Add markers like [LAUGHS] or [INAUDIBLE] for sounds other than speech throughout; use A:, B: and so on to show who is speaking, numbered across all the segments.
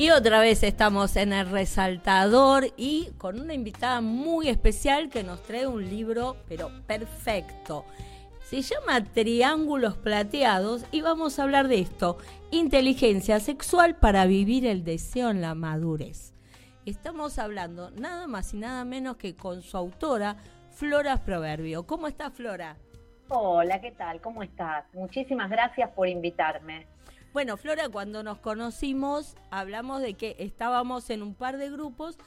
A: Y otra vez estamos en el resaltador y con una invitada muy especial que nos trae un libro, pero perfecto. Se llama Triángulos Plateados y vamos a hablar de esto, inteligencia sexual para vivir el deseo en la madurez. Estamos hablando nada más y nada menos que con su autora, Flora Proverbio. ¿Cómo está Flora?
B: Hola, ¿qué tal? ¿Cómo estás? Muchísimas gracias por invitarme.
A: Bueno, Flora, cuando nos conocimos hablamos de que estábamos en un par de grupos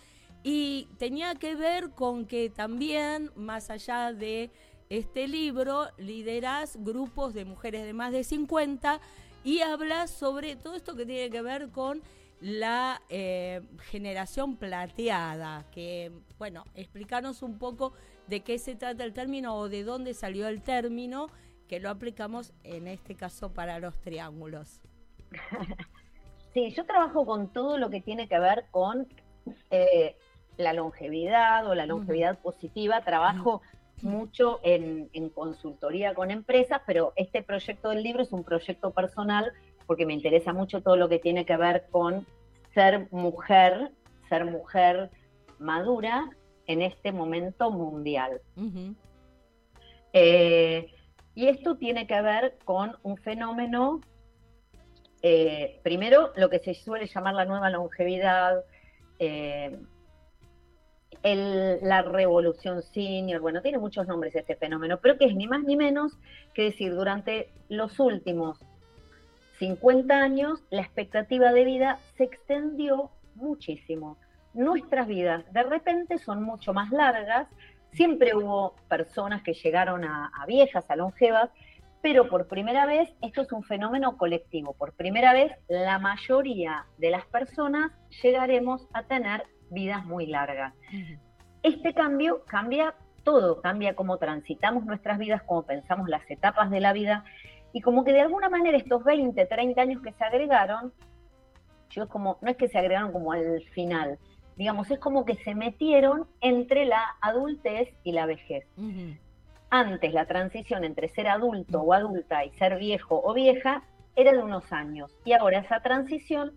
A: y tenía que ver con que también, más allá de este libro, lideras grupos de mujeres de más de 50 y hablas sobre todo esto que tiene que ver con la eh, generación plateada, que, bueno, explicarnos un poco de qué se trata el término o de dónde salió el término, que lo aplicamos en este caso para los triángulos. [LAUGHS]
B: Sí, yo trabajo con todo lo que tiene que ver con eh, la longevidad o la longevidad positiva. Trabajo mucho en, consultoría con empresas, pero este proyecto del libro es un proyecto personal porque me interesa mucho todo lo que tiene que ver con ser mujer, ser mujer madura en este momento mundial. Eh, y esto tiene que ver con un fenómeno eh, primero, lo que se suele llamar la nueva longevidad, eh, la revolución senior, bueno, tiene muchos nombres este fenómeno, pero que es ni más ni menos que decir, durante los últimos 50 años, la expectativa de vida se extendió muchísimo. Nuestras vidas de repente son mucho más largas, siempre hubo personas que llegaron a viejas, a longevas, pero por primera vez esto es un fenómeno colectivo. Por primera vez la mayoría de las personas llegaremos a tener vidas muy largas. Este cambio cambia todo, cambia cómo transitamos nuestras vidas, cómo pensamos las etapas de la vida y como que de alguna manera estos 20, 30 años que se agregaron, yo como, no es que se agregaron como al final, digamos, es como que se metieron entre la adultez y la vejez antes la transición entre ser adulto o adulta y ser viejo o vieja era de unos años y ahora esa transición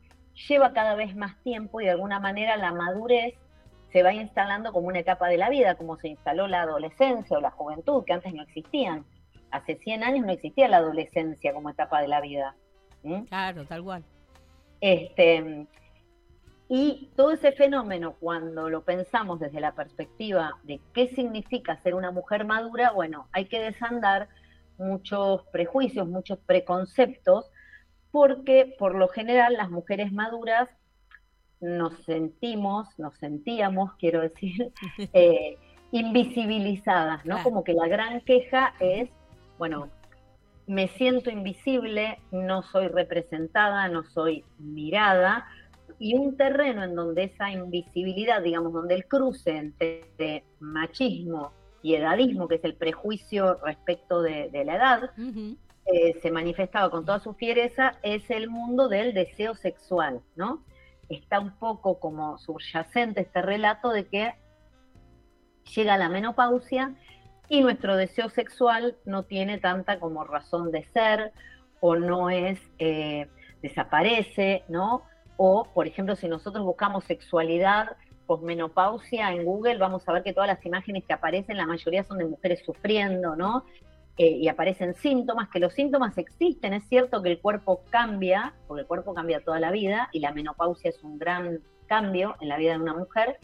B: lleva cada vez más tiempo y de alguna manera la madurez se va instalando como una etapa de la vida, como se instaló la adolescencia o la juventud, que antes no existían. Hace 100 años no existía la adolescencia como etapa de la vida.
A: Claro, tal cual.
B: Este, y todo ese fenómeno, cuando lo pensamos desde la perspectiva de qué significa ser una mujer madura, bueno, hay que desandar muchos prejuicios, muchos preconceptos, porque por lo general las mujeres maduras nos sentimos, nos sentíamos, quiero decir, [LAUGHS] eh, invisibilizadas, ¿no? Como que la gran queja es, bueno, me siento invisible, no soy representada, no soy mirada, y un terreno en donde esa invisibilidad, digamos, donde el cruce entre machismo y edadismo, que es el prejuicio respecto de, la edad, eh, se manifestaba con toda su fiereza, es el mundo del deseo sexual, ¿no? Está un poco como subyacente este relato de que llega la menopausia y nuestro deseo sexual no tiene tanta como razón de ser o no es, eh, desaparece, ¿no? O, por ejemplo, si nosotros buscamos sexualidad posmenopausia en Google, vamos a ver que todas las imágenes que aparecen, la mayoría son de mujeres sufriendo, ¿no? Eh, y aparecen síntomas, que los síntomas existen, es cierto que el cuerpo cambia, porque el cuerpo cambia toda la vida, y la menopausia es un gran cambio en la vida de una mujer,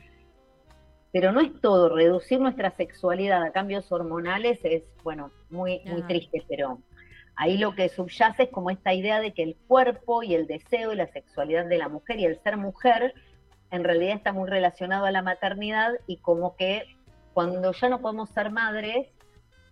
B: pero no es todo, reducir nuestra sexualidad a cambios hormonales es, bueno, muy, muy triste, pero Ahí lo que subyace es como esta idea de que el cuerpo y el deseo y la sexualidad de la mujer y el ser mujer en realidad está muy relacionado a la maternidad y como que cuando ya no podemos ser madres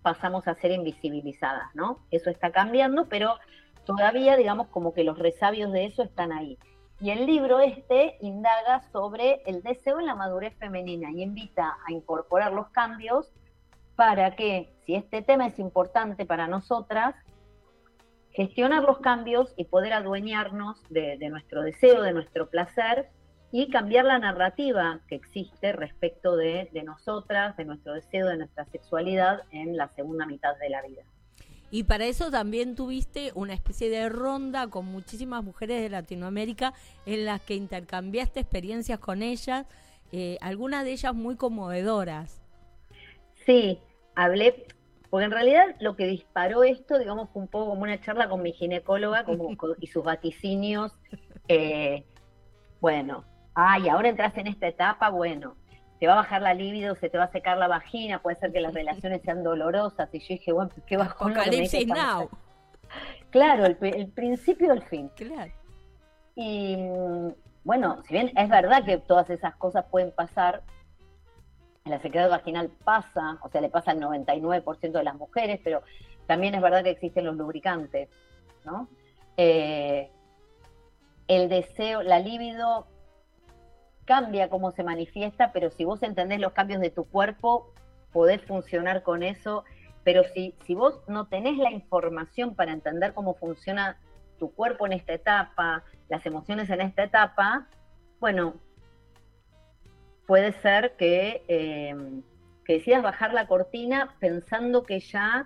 B: pasamos a ser invisibilizadas, ¿no? Eso está cambiando, pero todavía digamos como que los resabios de eso están ahí. Y el libro este indaga sobre el deseo en la madurez femenina y invita a incorporar los cambios para que, si este tema es importante para nosotras, gestionar los cambios y poder adueñarnos de, nuestro deseo, de nuestro placer y cambiar la narrativa que existe respecto de, nosotras, de nuestro deseo, de nuestra sexualidad en la segunda mitad de la vida.
A: Y para eso también tuviste una especie de ronda con muchísimas mujeres de Latinoamérica en las que intercambiaste experiencias con ellas, eh, algunas de ellas muy conmovedoras.
B: Sí, hablé, porque en realidad lo que disparó esto, digamos, fue un poco como una charla con mi ginecóloga como, [LAUGHS] y sus vaticinios. Eh, bueno, ay, ahora entras en esta etapa, bueno, te va a bajar la libido, se te va a secar la vagina, puede ser que las relaciones sean dolorosas. Y yo dije, bueno, qué bajón lo que now. Claro, el, el principio del fin. Claro. Y mm, bueno, si bien es verdad que todas esas cosas pueden pasar, la sequedad vaginal pasa, o sea, le pasa al 99% de las mujeres, pero también es verdad que existen los lubricantes, ¿no? Eh, el deseo, la libido cambia cómo se manifiesta, pero si vos entendés los cambios de tu cuerpo, podés funcionar con eso. Pero si, si vos no tenés la información para entender cómo funciona tu cuerpo en esta etapa, las emociones en esta etapa, bueno, puede ser que, eh, que decidas bajar la cortina pensando que ya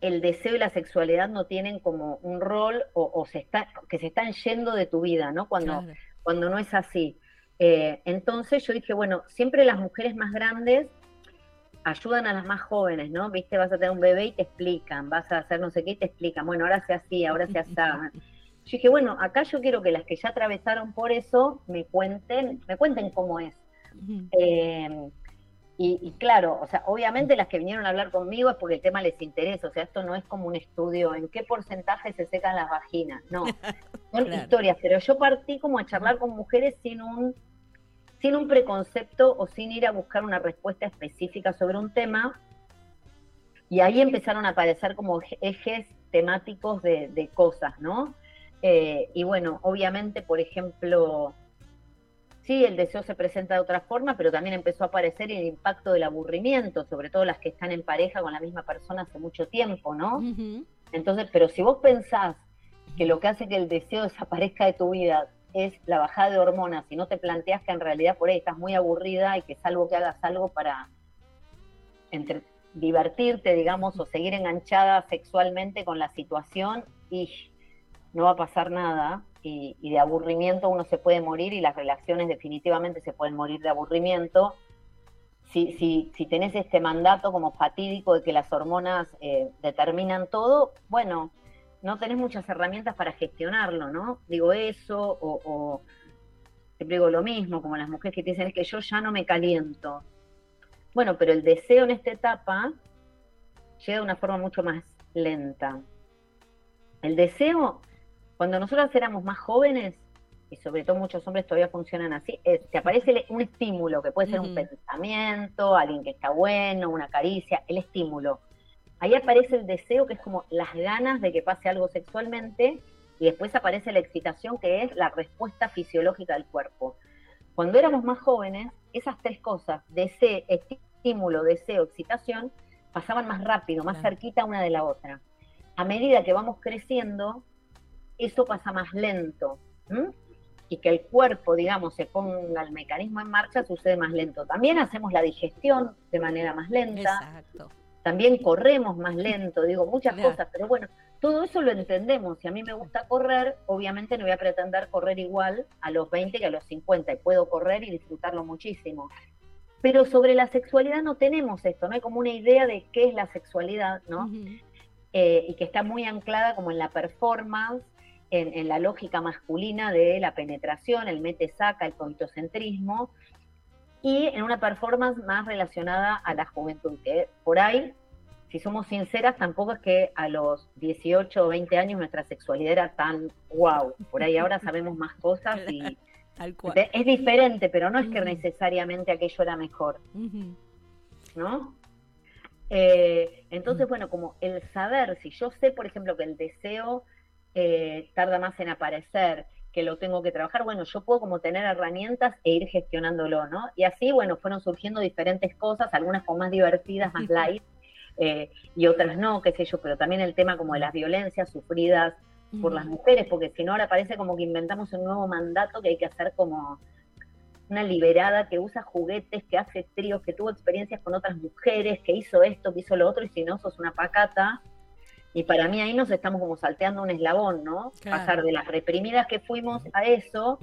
B: el deseo y la sexualidad no tienen como un rol o, se está, que se están yendo de tu vida, ¿no? Cuando, cuando no es así. Eh, entonces yo dije, bueno, siempre las mujeres más grandes ayudan a las más jóvenes, ¿no? Viste, vas a tener un bebé y te explican, vas a hacer no sé qué y te explican, bueno, ahora se así, ahora se así. [LAUGHS] Yo dije, bueno, acá yo quiero que las que ya atravesaron por eso me cuenten, me cuenten cómo es. Eh, y, claro, o sea, obviamente las que vinieron a hablar conmigo es porque el tema les interesa, o sea, esto no es como un estudio en qué porcentaje se secan las vaginas, no, [LAUGHS] son historias, pero yo partí como a charlar con mujeres sin un sin un preconcepto o sin ir a buscar una respuesta específica sobre un tema. Y ahí empezaron a aparecer como ejes temáticos de, cosas, ¿no? Eh, y bueno, obviamente, por ejemplo, sí, el deseo se presenta de otra forma, pero también empezó a aparecer el impacto del aburrimiento, sobre todo las que están en pareja con la misma persona hace mucho tiempo, ¿no? Entonces, pero si vos pensás que lo que hace que el deseo desaparezca de tu vida es la bajada de hormonas y no te planteas que en realidad por ahí estás muy aburrida y que salvo que hagas algo para entre, divertirte, digamos, o seguir enganchada sexualmente con la situación y no va a pasar nada y, de aburrimiento uno se puede morir y las relaciones definitivamente se pueden morir de aburrimiento. Si, si, si tenés este mandato como fatídico de que las hormonas eh, determinan todo, bueno, no tenés muchas herramientas para gestionarlo, ¿no? Digo eso, o, te digo lo mismo, como las mujeres que te dicen es que yo ya no me caliento. Bueno, pero el deseo en esta etapa llega de una forma mucho más lenta. El deseo, cuando nosotros éramos más jóvenes, y sobre todo muchos hombres todavía funcionan así, te aparece un estímulo, que puede ser un pensamiento, alguien que está bueno, una caricia, el estímulo ahí aparece el deseo, que es como las ganas de que pase algo sexualmente, y después aparece la excitación, que es la respuesta fisiológica del cuerpo. Cuando éramos más jóvenes, esas tres cosas, deseo, estímulo, deseo, excitación, pasaban más rápido, más cerquita una de la otra. A medida que vamos creciendo, eso pasa más lento. Y que el cuerpo, digamos, se ponga el mecanismo en marcha, sucede más lento. También hacemos la digestión de manera más lenta. Exacto también corremos más lento, digo, muchas cosas, pero bueno, todo eso lo entendemos. Si a mí me gusta correr, obviamente no voy a pretender correr igual a los 20 que a los 50, y puedo correr y disfrutarlo muchísimo. Pero sobre la sexualidad no tenemos esto, no hay como una idea de qué es la sexualidad, ¿no? Eh, y que está muy anclada como en la performance, en, en, la lógica masculina de la penetración, el mete-saca, el coitocentrismo, y en una performance más relacionada a la juventud, que por ahí, si somos sinceras, tampoco es que a los 18 o 20 años nuestra sexualidad era tan wow, por ahí ahora sabemos más cosas y [LAUGHS] es diferente, pero no es que necesariamente aquello era mejor, ¿no? Eh, entonces, bueno, como el saber, si yo sé, por ejemplo, que el deseo eh, tarda más en aparecer, que lo tengo que trabajar, bueno, yo puedo como tener herramientas e ir gestionándolo, ¿no? Y así, bueno, fueron surgiendo diferentes cosas, algunas como más divertidas, más light, eh, y otras no, qué sé yo, pero también el tema como de las violencias sufridas por las mujeres, porque si no ahora parece como que inventamos un nuevo mandato que hay que hacer como una liberada que usa juguetes, que hace tríos, que tuvo experiencias con otras mujeres, que hizo esto, que hizo lo otro, y si no, sos una pacata. Y para mí ahí nos estamos como salteando un eslabón, ¿no? Pasar de las reprimidas que fuimos a eso.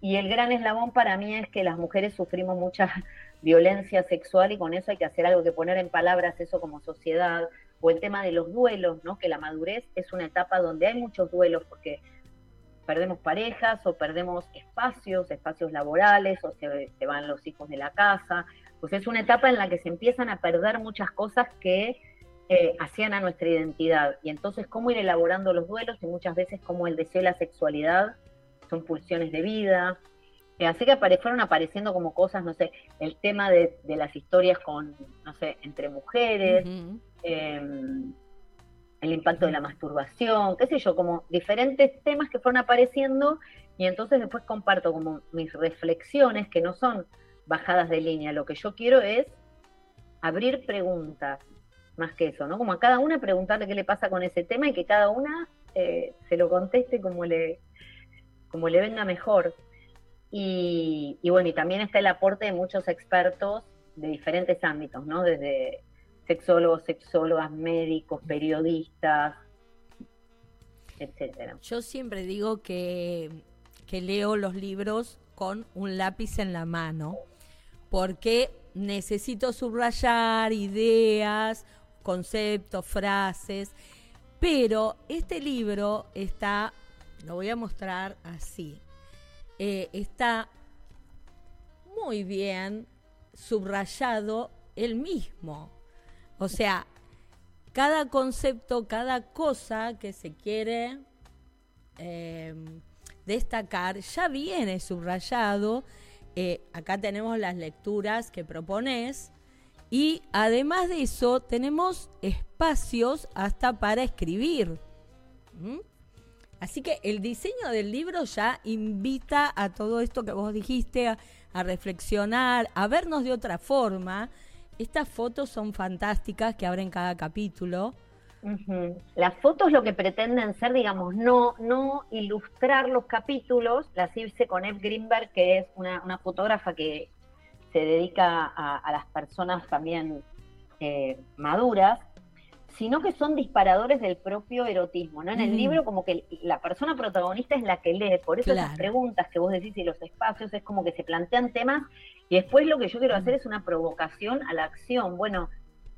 B: Y el gran eslabón para mí es que las mujeres sufrimos mucha [LAUGHS] violencia sexual y con eso hay que hacer algo, que poner en palabras eso como sociedad. O el tema de los duelos, ¿no? Que la madurez es una etapa donde hay muchos duelos porque perdemos parejas o perdemos espacios, espacios laborales o se, se van los hijos de la casa. Pues es una etapa en la que se empiezan a perder muchas cosas que eh, hacían a nuestra identidad. Y entonces, cómo ir elaborando los duelos y muchas veces como el deseo y la sexualidad son pulsiones de vida. Eh, así que fueron apareciendo como cosas, no sé, el tema de, las historias con, no sé, entre mujeres, em, el impacto de la masturbación, qué sé yo, como diferentes temas que fueron apareciendo y entonces después comparto como mis reflexiones que no son bajadas de línea. Lo que yo quiero es abrir preguntas, más que eso, ¿no? Como a cada una preguntarle qué le pasa con ese tema y que cada una eh, se lo conteste como le, como le venga mejor. Y, bueno, y también está el aporte de muchos expertos de diferentes ámbitos, ¿no? Desde sexólogos, sexólogas, médicos, periodistas, etcétera.
A: Yo siempre digo que, que leo los libros con un lápiz en la mano, porque necesito subrayar ideas conceptos, frases, pero este libro está, lo voy a mostrar así, eh, está muy bien subrayado el mismo. O sea, cada concepto, cada cosa que se quiere em, destacar ya viene subrayado. Eh, acá tenemos las lecturas que propones y además de eso, tenemos espacios hasta para escribir. ¿Mm? Así que el diseño del libro ya invita a todo esto que vos dijiste, a, reflexionar, a vernos de otra forma. Estas fotos son fantásticas que abren cada capítulo.
B: Las fotos lo que pretenden ser, digamos, no, no ilustrar los capítulos, las hice con Eve Greenberg, que es una fotógrafa que, se dedica a, las personas también eh, maduras, sino que son disparadores del propio erotismo, ¿no? En el libro como que la persona protagonista es la que lee, por eso las preguntas que vos decís y los espacios es como que se plantean temas y después lo que yo quiero hacer es una provocación a la acción. Bueno,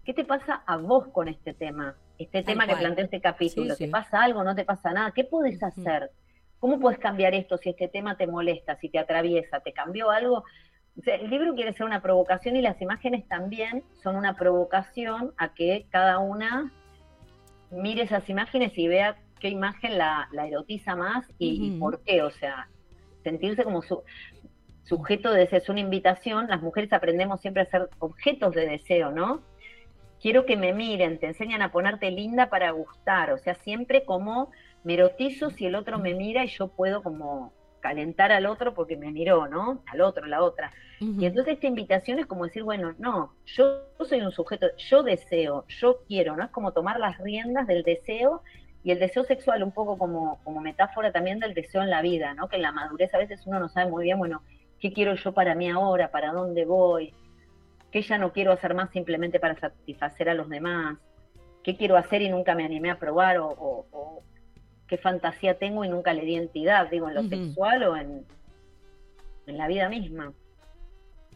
B: ¿qué te pasa a vos con este tema? Este tema que plantea este capítulo, ¿te pasa algo? ¿No te pasa nada? ¿Qué podés hacer? ¿Cómo puedes cambiar esto si este tema te molesta, si te atraviesa? ¿Te cambió algo? El libro quiere ser una provocación y las imágenes también son una provocación a que cada una mire esas imágenes y vea qué imagen la, erotiza más y, por qué. O sea, sentirse como su, sujeto de deseo es una invitación. Las mujeres aprendemos siempre a ser objetos de deseo, ¿no? Quiero que me miren, te enseñan a ponerte linda para gustar. O sea, siempre como me erotizo si el otro me mira y yo puedo como calentar al otro porque me miró, ¿no? Al otro, la otra. Y entonces esta invitación es como decir, bueno, no, yo soy un sujeto, yo deseo, yo quiero, ¿no? Es como tomar las riendas del deseo y el deseo sexual un poco como, como metáfora también del deseo en la vida, ¿no? Que en la madurez a veces uno no sabe muy bien, bueno, ¿qué quiero yo para mí ahora? ¿Para dónde voy? ¿Qué ya no quiero hacer más simplemente para satisfacer a los demás? ¿Qué quiero hacer y nunca me animé a probar? o qué fantasía tengo y nunca le di entidad, digo, en lo sexual o en, en la vida misma.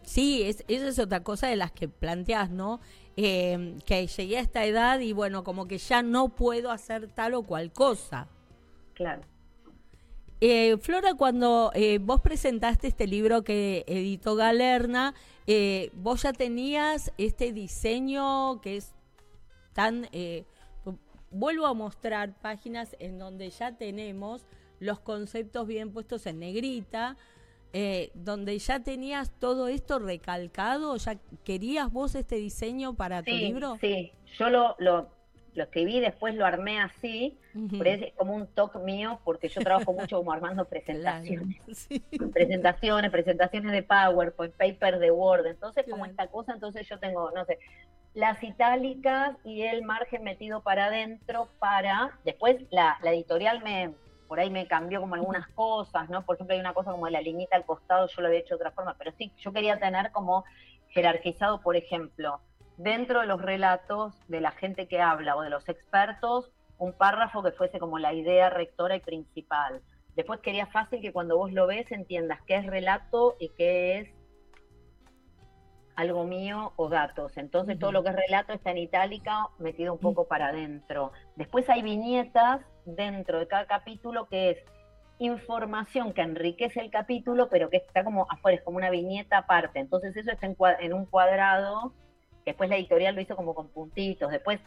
A: Sí, es, eso es otra cosa de las que planteas, ¿no? Eh, que llegué a esta edad y bueno, como que ya no puedo hacer tal o cual cosa.
B: Claro.
A: Eh, Flora, cuando eh, vos presentaste este libro que editó Galerna, vos ya tenías este diseño que es tan vuelvo a mostrar páginas en donde ya tenemos los conceptos bien puestos en negrita, eh, donde ya tenías todo esto recalcado, ya querías vos este diseño para tu libro.
B: Sí, yo lo, lo, lo escribí, después lo armé así, es como un toque mío, porque yo trabajo mucho como armando [LAUGHS] presentaciones. Presentaciones, presentaciones de PowerPoint, paper de Word, entonces como esta cosa, entonces yo tengo, no sé, las itálicas y el margen metido para adentro para, después la, editorial me, por ahí me cambió como algunas cosas, ¿no? Por ejemplo, hay una cosa como la liñita al costado, yo lo había hecho de otra forma, pero sí, yo quería tener como jerarquizado, por ejemplo, dentro de los relatos de la gente que habla o de los expertos, un párrafo que fuese como la idea rectora y principal. Después quería fácil que cuando vos lo ves entiendas qué es relato y qué es algo mío o datos. Entonces todo lo que es relato está en itálica metido un poco para adentro. Después hay viñetas dentro de cada capítulo que es información que enriquece el capítulo, pero que está como afuera, es como una viñeta aparte. Entonces eso está en, un cuadrado, después la editorial lo hizo como con puntitos, después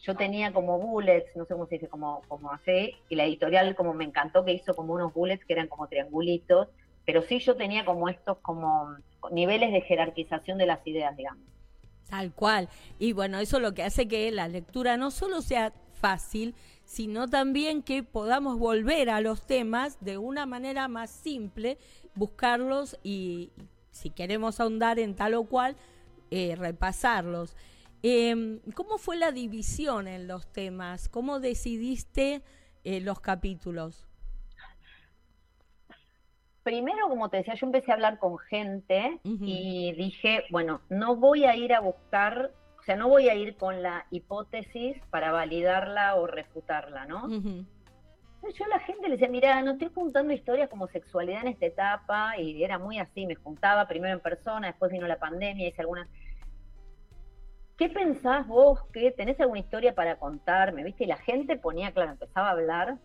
B: yo tenía como bullets, no sé cómo se dice, como, como así, y la editorial como me encantó que hizo como unos bullets que eran como triangulitos, pero sí yo tenía como estos como niveles de jerarquización de las ideas, digamos.
A: Tal cual. Y bueno, eso lo que hace que la lectura no solo sea fácil, sino también que podamos volver a los temas de una manera más simple, buscarlos y si queremos ahondar en tal o cual, eh, repasarlos. Em, ¿Cómo fue la división en los temas? ¿Cómo decidiste eh, los capítulos?
B: Primero, como te decía, yo empecé a hablar con gente y dije, bueno, no voy a ir a buscar sea, no voy a ir con la hipótesis para validarla o refutarla, ¿no? Yo a la gente le decía, mira, no estoy juntando historias como sexualidad en esta etapa, y era muy así, me juntaba primero en persona, después vino la pandemia, hice algunas... ¿Qué pensás vos que tenés alguna historia para contarme? ¿Viste? Y la gente ponía, claro, empezaba a hablar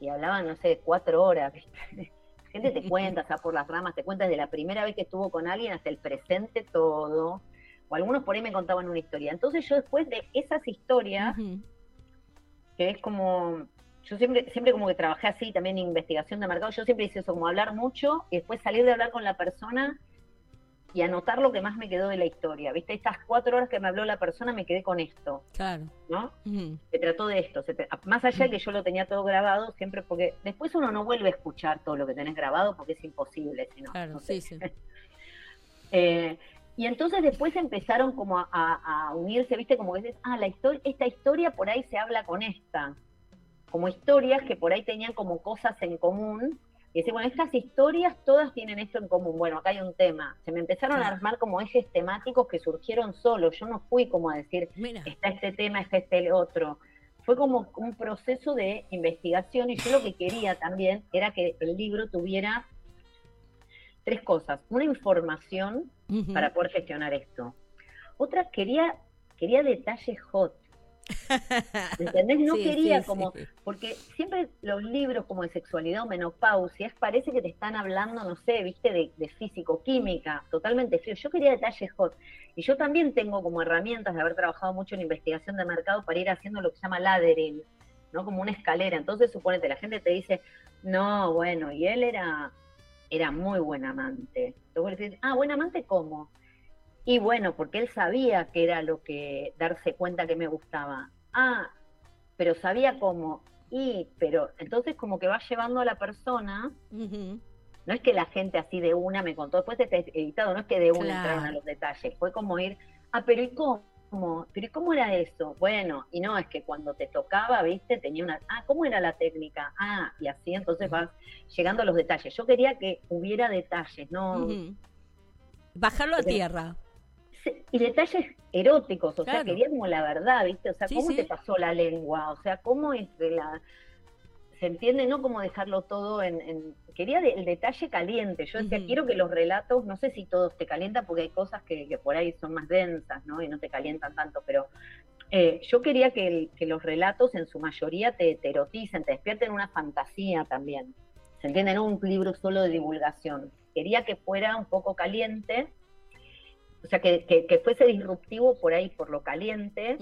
B: y hablaban, no sé, cuatro horas, ¿viste? La gente te cuenta, o sea, por las ramas, te cuenta desde la primera vez que estuvo con alguien hasta el presente todo o algunos por ahí me contaban una historia. Entonces yo después de esas historias, que es como, yo siempre, siempre como que trabajé así también en investigación de mercado, yo siempre hice eso, como hablar mucho y después salir de hablar con la persona y anotar lo que más me quedó de la historia. ¿Viste? Estas cuatro horas que me habló la persona me quedé con esto.
A: Claro.
B: ¿No? Se trató de esto. más allá de que yo lo tenía todo grabado, siempre porque después uno no vuelve a escuchar todo lo que tenés grabado porque es imposible. claro, sí, sí. [LAUGHS] eh, y entonces después empezaron como a, unirse, viste, como que dices, ah, la historia, esta historia por ahí se habla con esta. Como historias que por ahí tenían como cosas en común. Y dice, bueno, estas historias todas tienen esto en común. Bueno, acá hay un tema. Se me empezaron a armar como ejes temáticos que surgieron solos. Yo no fui como a decir, está este tema, está este otro. Fue como un proceso de investigación y yo lo que quería también era que el libro tuviera tres cosas. Una información para poder gestionar esto. Otra, quería, quería detalles hot. ¿Entendés? No quería como, porque siempre los libros como de sexualidad o menopausia, parece que te están hablando, no sé, viste, de, físico, química, totalmente frío. Yo quería detalles hot. Y yo también tengo como herramientas de haber trabajado mucho en investigación de mercado para ir haciendo lo que se llama laddering, ¿no? Como una escalera. Entonces, suponete, la gente te dice, no, bueno, y él era era muy buen amante. Entonces, ah, buen amante, ¿cómo? Y bueno, porque él sabía que era lo que darse cuenta que me gustaba. Ah, pero sabía cómo. Y, pero entonces como que va llevando a la persona, no es que la gente así de una me contó, después está editado, no es que de una entraron a los detalles, fue como ir, ah, pero ¿y cómo? pero ¿y cómo era eso? Bueno, y no, es que cuando te tocaba, viste, tenía una, ah, ¿cómo era la técnica? Ah, y así entonces vas llegando a los detalles. Yo quería que hubiera detalles, ¿no?
A: Bajarlo a tierra.
B: Y detalles eróticos, o sea, quería como la verdad, ¿viste? O sea, ¿cómo te pasó la lengua? O sea, ¿cómo es la se entiende, no como dejarlo todo en... quería el detalle caliente, yo decía, quiero que los relatos, no sé si todos te calientan, porque hay cosas que, por ahí son más densas, ¿no? Y no te calientan tanto, pero eh, yo quería que, los relatos en su mayoría te, eroticen, te despierten una fantasía también. ¿Se entiende? No un libro solo de divulgación. Quería que fuera un poco caliente, o sea, que, que, fuese disruptivo por ahí, por lo caliente,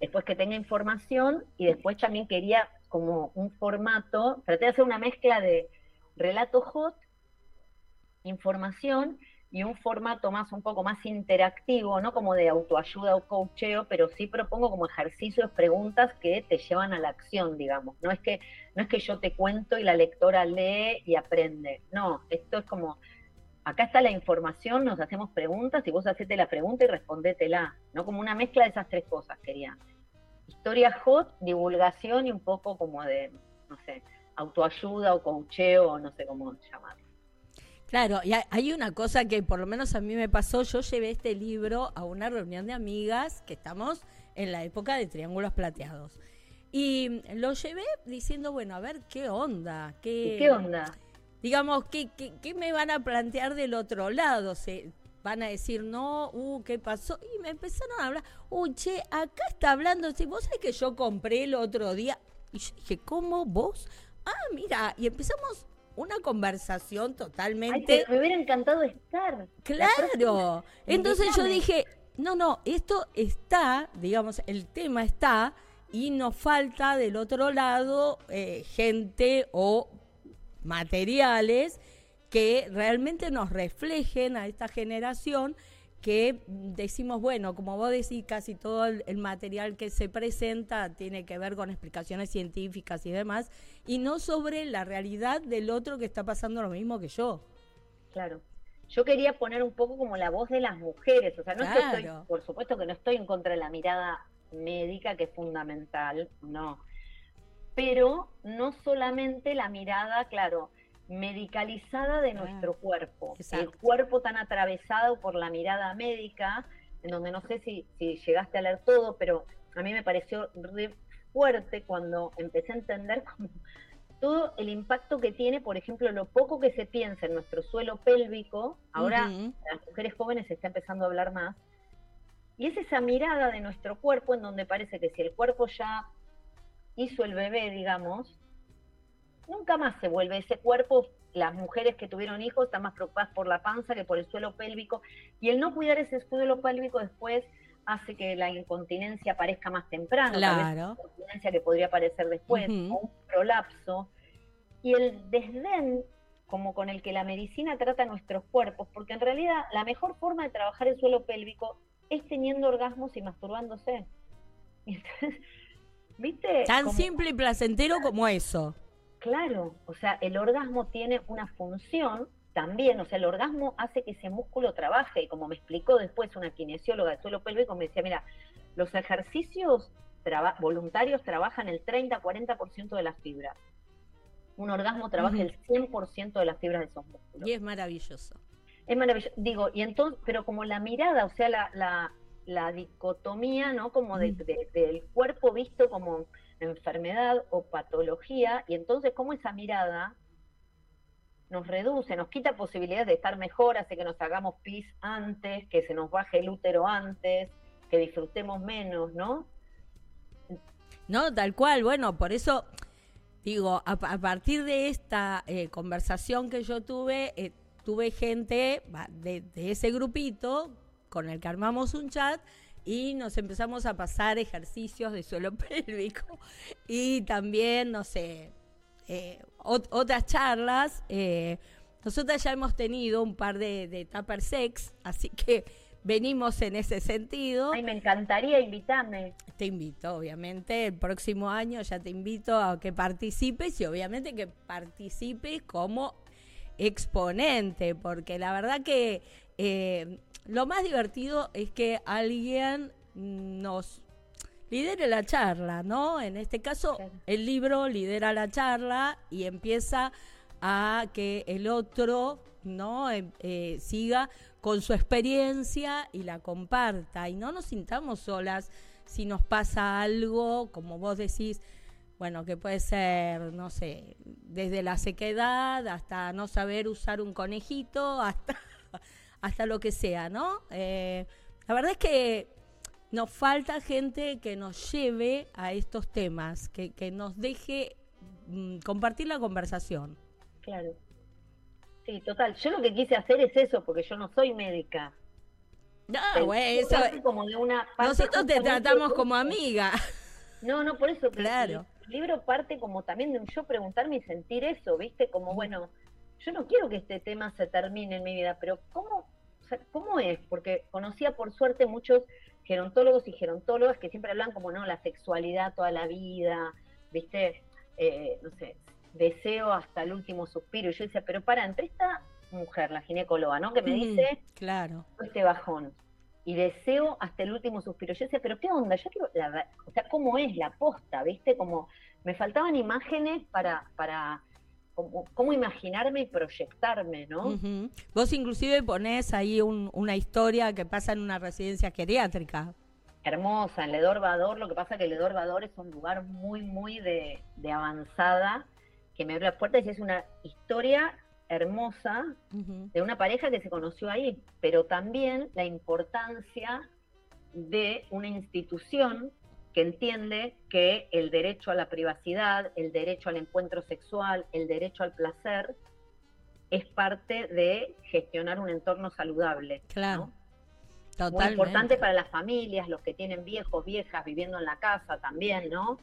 B: después que tenga información y después también quería como un formato, traté de hacer una mezcla de relato hot, información y un formato más, un poco más interactivo, no como de autoayuda o coacheo, pero sí propongo como ejercicios, preguntas que te llevan a la acción, digamos. No es que, no es que yo te cuento y la lectora lee y aprende. No, esto es como, acá está la información, nos hacemos preguntas y vos hacete la pregunta y respondétela, ¿no? Como una mezcla de esas tres cosas quería historia hot, divulgación y un poco como de, no sé, autoayuda o coacheo, o no sé cómo llamarlo.
A: Claro, y hay una cosa que por lo menos a mí me pasó, yo llevé este libro a una reunión de amigas que estamos en la época de Triángulos Plateados. Y lo llevé diciendo, bueno, a ver qué onda. ¿Qué,
B: ¿Qué onda?
A: Digamos, ¿qué, ¿qué, me van a plantear del otro lado? ¿Se van a decir, no, uh, ¿qué pasó? Y me empezaron a hablar, uy, che, acá está hablando, si vos sabés que yo compré el otro día. Y yo dije, ¿cómo vos? Ah, mira, y empezamos una conversación totalmente...
B: me hubiera encantado estar.
A: Claro. [LAUGHS] Entonces yo dije, no, no, esto está, digamos, el tema está y nos falta del otro lado eh, gente o materiales que realmente nos reflejen a esta generación que decimos, bueno, como vos decís, casi todo el, material que se presenta tiene que ver con explicaciones científicas y demás, y no sobre la realidad del otro que está pasando lo mismo que yo.
B: Claro. Yo quería poner un poco como la voz de las mujeres, o sea, no estoy, por supuesto que no estoy en contra de la mirada médica, que es fundamental, no. Pero no solamente la mirada, claro, medicalizada de nuestro cuerpo, el cuerpo tan atravesado por la mirada médica, en donde no sé si, llegaste a leer todo, pero a mí me pareció fuerte cuando empecé a entender [LAUGHS] todo el impacto que tiene, por ejemplo, lo poco que se piensa en nuestro suelo pélvico, ahora las mujeres jóvenes se está empezando a hablar más, y es esa mirada de nuestro cuerpo en donde parece que si el cuerpo ya hizo el bebé, digamos, nunca más se vuelve ese cuerpo. Las mujeres que tuvieron hijos están más preocupadas por la panza que por el suelo pélvico. Y el no cuidar ese suelo pélvico después hace que la incontinencia aparezca más temprano.
A: Claro.
B: La incontinencia que podría aparecer después, o un prolapso. Y el desdén como con el que la medicina trata nuestros cuerpos, porque en realidad la mejor forma de trabajar el suelo pélvico es teniendo orgasmos y masturbándose. [LAUGHS] ¿viste?
A: Tan simple y placentero como eso.
B: Claro, o sea, el orgasmo tiene una función también, o sea, el orgasmo hace que ese músculo trabaje, y como me explicó después una kinesióloga de suelo pélvico, me decía, mira, los ejercicios voluntarios trabajan el 30-40% de las fibras. Un orgasmo trabaja el 100% de las fibras de esos músculos.
A: Y es maravilloso.
B: Es maravilloso. Digo, y entonces, pero como la mirada, o sea, la, la, dicotomía, ¿no? Como de, del cuerpo visto como enfermedad o patología, y entonces cómo esa mirada nos reduce, nos quita posibilidades de estar mejor, hace que nos hagamos pis antes, que se nos baje el útero antes, que disfrutemos menos, ¿no?
A: No, tal cual, bueno, por eso digo, a, partir de esta eh, conversación que yo tuve, eh, tuve gente de, ese grupito con el que armamos un chat y nos empezamos a pasar ejercicios de suelo [LAUGHS] pélvico y también, no sé, eh, otras charlas. Eh, nosotras ya hemos tenido un par de, de tupper sex, así que venimos en ese sentido.
B: Ay, me encantaría invitarme.
A: Te invito, obviamente, el próximo año ya te invito a que participes y obviamente que participes como exponente, porque la verdad que eh, lo más divertido es que alguien nos lidere la charla, ¿no? En este caso, el libro lidera la charla y empieza a que el otro, ¿no? Eh, eh, siga con su experiencia y la comparta y no nos sintamos solas si nos pasa algo, como vos decís, bueno, que puede ser, no sé, desde la sequedad hasta no saber usar un conejito, hasta, hasta lo que sea, ¿no? Eh, la verdad es que nos falta gente que nos lleve a estos temas, que, que nos deje mm, compartir la conversación.
B: Claro. Sí, total. Yo lo que quise hacer es eso, porque yo no soy médica.
A: No, güey, eso. Como de una nosotros te tratamos como amiga.
B: No, no, por eso. Claro libro parte como también de un yo preguntarme y sentir eso, ¿viste? Como, bueno, yo no quiero que este tema se termine en mi vida, pero ¿cómo, ¿cómo es? Porque conocía por suerte muchos gerontólogos y gerontólogas que siempre hablan como, no, la sexualidad toda la vida, ¿viste? Eh, no sé, deseo hasta el último suspiro. Y yo decía, pero para, entre esta mujer, la ginecóloga, ¿no? Que me dice,
A: claro.
B: este bajón y deseo hasta el último suspiro. Yo decía, pero qué onda, yo quiero, la, o sea, cómo es la posta, ¿viste? Como me faltaban imágenes para, para cómo, imaginarme y proyectarme, ¿no?
A: Vos inclusive ponés ahí una historia que pasa en una residencia geriátrica.
B: Hermosa, en Ledor Vador, lo que pasa es que Ledor Vador es un lugar muy, muy de, avanzada, que me abre las puertas y es una historia hermosa de una pareja que se conoció ahí, pero también la importancia de una institución que entiende que el derecho a la privacidad, el derecho al encuentro sexual, el derecho al placer, es parte de gestionar un entorno saludable.
A: Claro.
B: Muy importante para las familias, los que tienen viejos, viejas viviendo en la casa también, ¿no?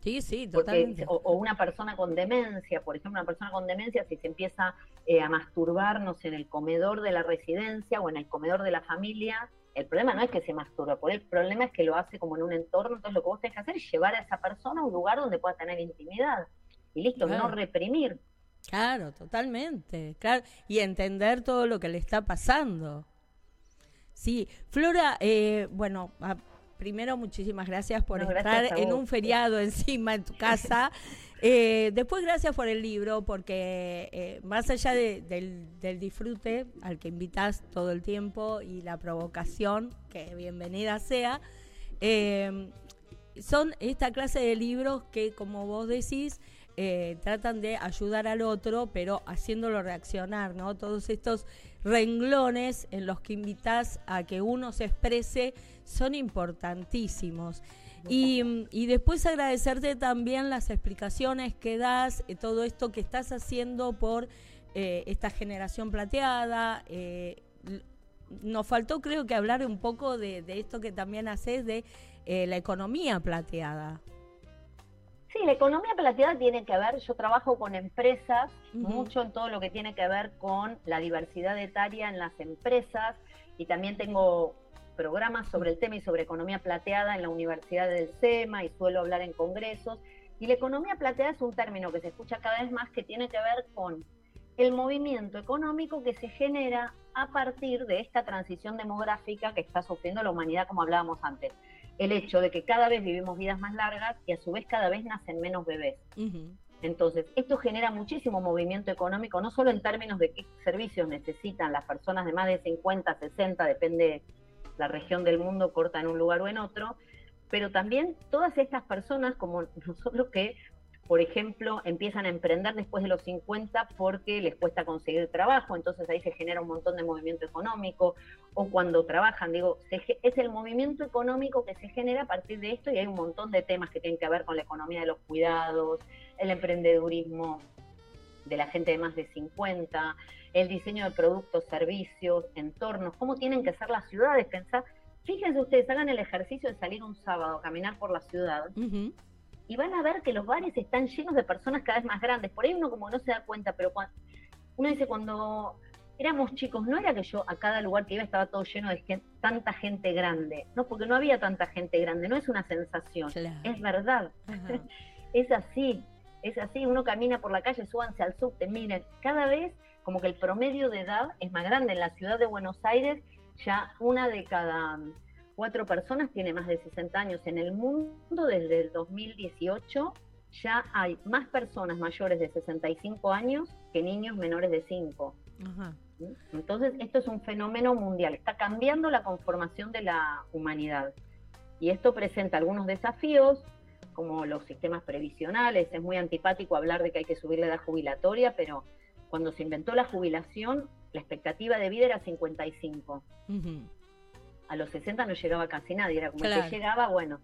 A: Sí, sí, totalmente.
B: o, una persona con demencia, por ejemplo, una persona con demencia, si se empieza eh, a masturbarnos en el comedor de la residencia o en el comedor de la familia, el problema no es que se masturba, el problema es que lo hace como en un entorno, entonces lo que vos tenés que hacer es llevar a esa persona a un lugar donde pueda tener intimidad. Y listo, no reprimir.
A: Claro, totalmente, claro, y entender todo lo que le está pasando. Sí, Flora, eh, bueno, primero muchísimas gracias por estar en un feriado encima en tu [LAUGHS] casa. Eh, después, gracias por el libro, porque eh, más allá del, disfrute al que invitas todo el tiempo y la provocación, que bienvenida sea, eh, son esta clase de libros que, como vos decís, tratan de ayudar al otro, pero haciéndolo reaccionar, ¿no? Todos estos renglones en los que invitas a que uno se exprese son importantísimos. Y, después agradecerte también las explicaciones que das, eh, todo esto que estás haciendo por eh, esta generación plateada. Eh, nos faltó creo que hablar un poco de, esto que también haces de la economía plateada.
B: Sí, la economía plateada tiene que ver, yo trabajo con empresas, mucho en todo lo que tiene que ver con la diversidad etaria en las empresas y también tengo programas sobre el tema y sobre economía plateada en la Universidad del SEMA y suelo hablar en congresos. Y la economía plateada es un término que se escucha cada vez más que tiene que ver con el movimiento económico que se genera a partir de esta transición demográfica que está sufriendo la humanidad, como hablábamos antes. El hecho de que cada vez vivimos vidas más largas y a su vez cada vez nacen menos bebés. Entonces, esto genera muchísimo movimiento económico, no solo en términos de qué servicios necesitan las personas de más de 50, 60, depende la región del mundo corta en un lugar o en otro, pero también todas estas personas como nosotros que, por ejemplo, empiezan a emprender después de los 50 porque les cuesta conseguir trabajo, entonces ahí se genera un montón de movimiento económico, o cuando trabajan, digo, es el movimiento económico que se genera a partir de esto y hay un montón de temas que tienen que ver con la economía de los cuidados, el emprendedurismo de la gente de más de 50, el diseño de productos, servicios, entornos, cómo tienen que ser las ciudades. Pensar, fíjense ustedes, hagan el ejercicio de salir un sábado a caminar por la ciudad y van a ver que los bares están llenos de personas cada vez más grandes. Por ahí uno como no se da cuenta, pero cuando, uno dice cuando éramos chicos, no era que yo a cada lugar que iba estaba todo lleno de tanta gente grande, no, porque no había tanta gente grande, no es una sensación, es verdad, [LAUGHS] es así, es así, uno camina por la calle, súbanse al subte, miren, cada vez como que el promedio de edad es más grande. En la ciudad de Buenos Aires ya una de cada cuatro personas tiene más de 60 años. En el mundo desde el 2018 ya hay más personas mayores de 65 años que niños menores de 5. Entonces, esto es un fenómeno mundial, está cambiando la conformación de la humanidad. Y esto presenta algunos desafíos, como los sistemas previsionales. Es muy antipático hablar de que hay que subir la edad jubilatoria, pero cuando se inventó la jubilación, la expectativa de vida era 55. A los 60 no llegaba casi nadie, era como que llegaba, bueno.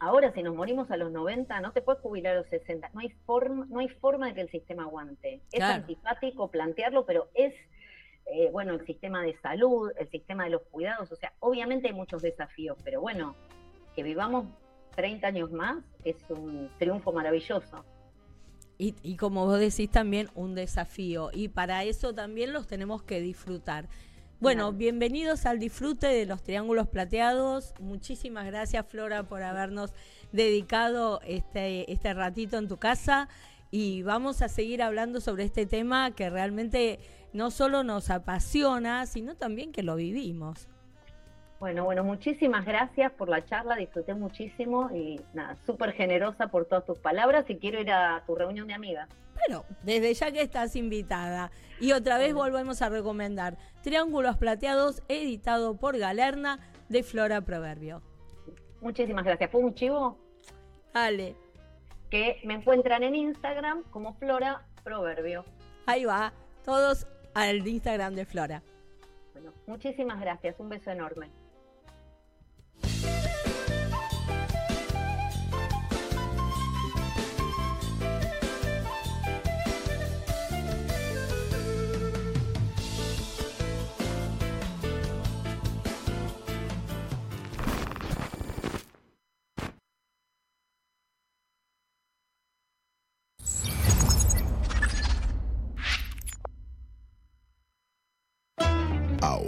B: Ahora, si nos morimos a los 90, no te puedes jubilar a los 60. No hay forma, no hay forma de que el sistema aguante. Es antipático plantearlo, pero es, eh, bueno, el sistema de salud, el sistema de los cuidados. O sea, obviamente hay muchos desafíos, pero bueno, que vivamos 30 años más es un triunfo maravilloso.
A: Y, como vos decís también un desafío y para eso también los tenemos que disfrutar. Bueno, bienvenidos al disfrute de los triángulos plateados. Muchísimas gracias Flora por habernos dedicado este, este ratito en tu casa y vamos a seguir hablando sobre este tema que realmente no solo nos apasiona, sino también que lo vivimos.
B: Bueno, bueno, muchísimas gracias por la charla, disfruté muchísimo y nada, súper generosa por todas tus palabras y quiero ir a tu reunión de amigas.
A: Bueno, desde ya que estás invitada. Y otra vez volvemos a recomendar Triángulos Plateados, editado por Galerna de Flora Proverbio.
B: Muchísimas gracias. ¿Fue un chivo?
A: Dale.
B: Que me encuentran en Instagram como Flora Proverbio.
A: Ahí va, todos al Instagram de Flora.
B: Bueno, muchísimas gracias. Un beso enorme.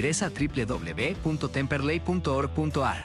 C: Ingresa a www.temperley.org.ar.